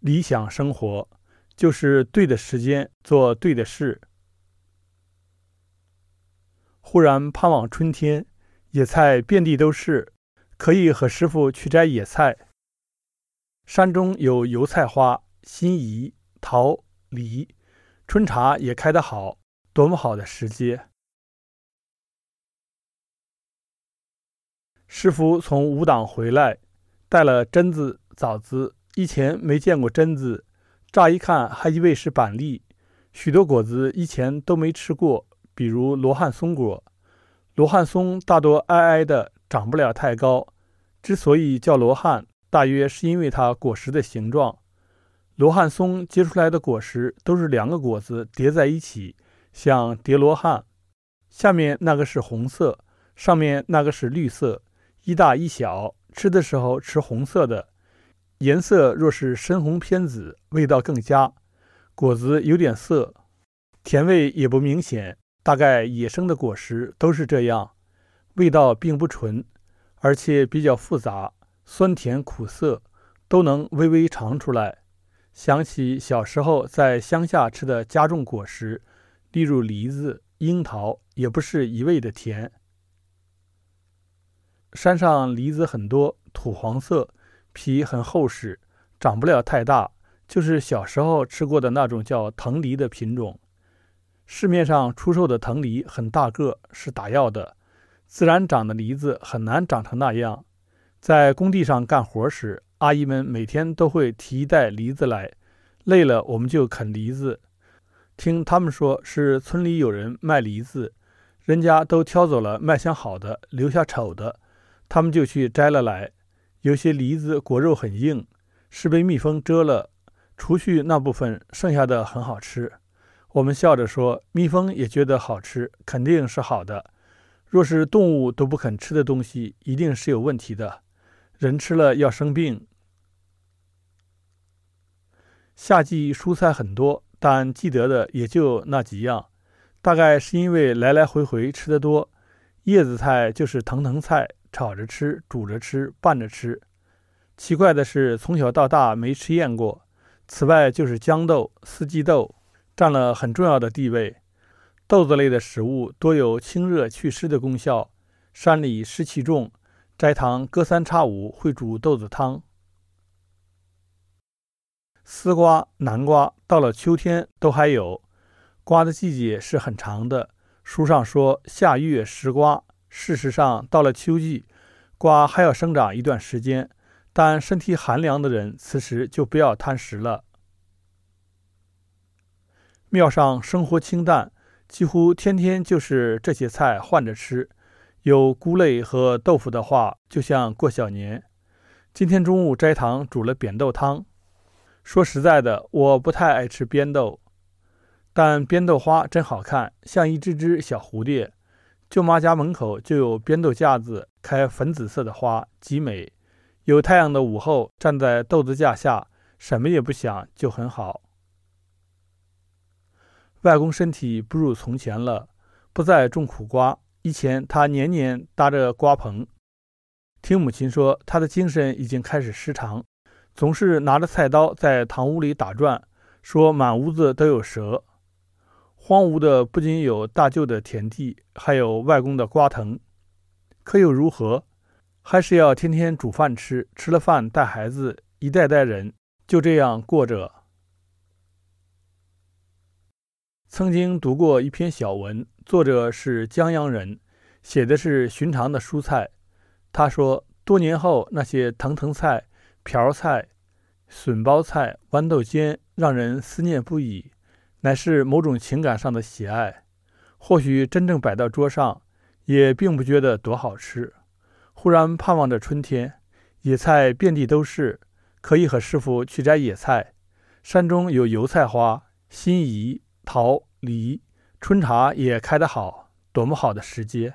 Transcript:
理想生活就是对的时间做对的事。忽然盼望春天，野菜遍地都是，可以和师傅去摘野菜。山中有油菜花、辛夷、桃、李，春茶也开得好，多么好的时节！师傅从武党回来，带了榛子、枣子。以前没见过榛子，乍一看还以为是板栗。许多果子以前都没吃过，比如罗汉松果。罗汉松大多矮矮的，长不了太高。之所以叫罗汉，大约是因为它果实的形状。罗汉松结出来的果实都是两个果子叠在一起，像叠罗汉。下面那个是红色，上面那个是绿色，一大一小。吃的时候吃红色的。颜色若是深红偏紫，味道更佳。果子有点涩，甜味也不明显。大概野生的果实都是这样，味道并不纯，而且比较复杂，酸甜苦涩都能微微尝出来。想起小时候在乡下吃的加重果实，例如梨子、樱桃，也不是一味的甜。山上梨子很多，土黄色。皮很厚实，长不了太大，就是小时候吃过的那种叫藤梨的品种。市面上出售的藤梨很大个，是打药的。自然长的梨子很难长成那样。在工地上干活时，阿姨们每天都会提一袋梨子来，累了我们就啃梨子。听他们说是村里有人卖梨子，人家都挑走了卖相好的，留下丑的，他们就去摘了来。有些梨子果肉很硬，是被蜜蜂蛰了，除去那部分，剩下的很好吃。我们笑着说：“蜜蜂也觉得好吃，肯定是好的。若是动物都不肯吃的东西，一定是有问题的。人吃了要生病。”夏季蔬菜很多，但记得的也就那几样。大概是因为来来回回吃的多，叶子菜就是藤藤菜。炒着吃，煮着吃，拌着吃。奇怪的是，从小到大没吃厌过。此外，就是豇豆、四季豆占了很重要的地位。豆子类的食物多有清热祛湿的功效。山里湿气重，斋堂隔三差五会煮豆子汤。丝瓜、南瓜到了秋天都还有，瓜的季节是很长的。书上说夏月食瓜。事实上，到了秋季，瓜还要生长一段时间。但身体寒凉的人，此时就不要贪食了。庙上生活清淡，几乎天天就是这些菜换着吃。有菇类和豆腐的话，就像过小年。今天中午斋堂煮了扁豆汤。说实在的，我不太爱吃扁豆，但扁豆花真好看，像一只只小蝴蝶。舅妈家门口就有扁豆架子，开粉紫色的花，极美。有太阳的午后，站在豆子架下，什么也不想，就很好。外公身体不如从前了，不再种苦瓜。以前他年年搭着瓜棚。听母亲说，他的精神已经开始失常，总是拿着菜刀在堂屋里打转，说满屋子都有蛇。荒芜的不仅有大舅的田地，还有外公的瓜藤，可又如何？还是要天天煮饭吃，吃了饭带孩子，一代代人就这样过着。曾经读过一篇小文，作者是江阳人，写的是寻常的蔬菜。他说，多年后那些藤藤菜、瓢菜、笋包菜、豌豆尖，让人思念不已。乃是某种情感上的喜爱，或许真正摆到桌上，也并不觉得多好吃。忽然盼望着春天，野菜遍地都是，可以和师傅去摘野菜。山中有油菜花、心仪、桃、梨，春茶也开得好，多么好的时节！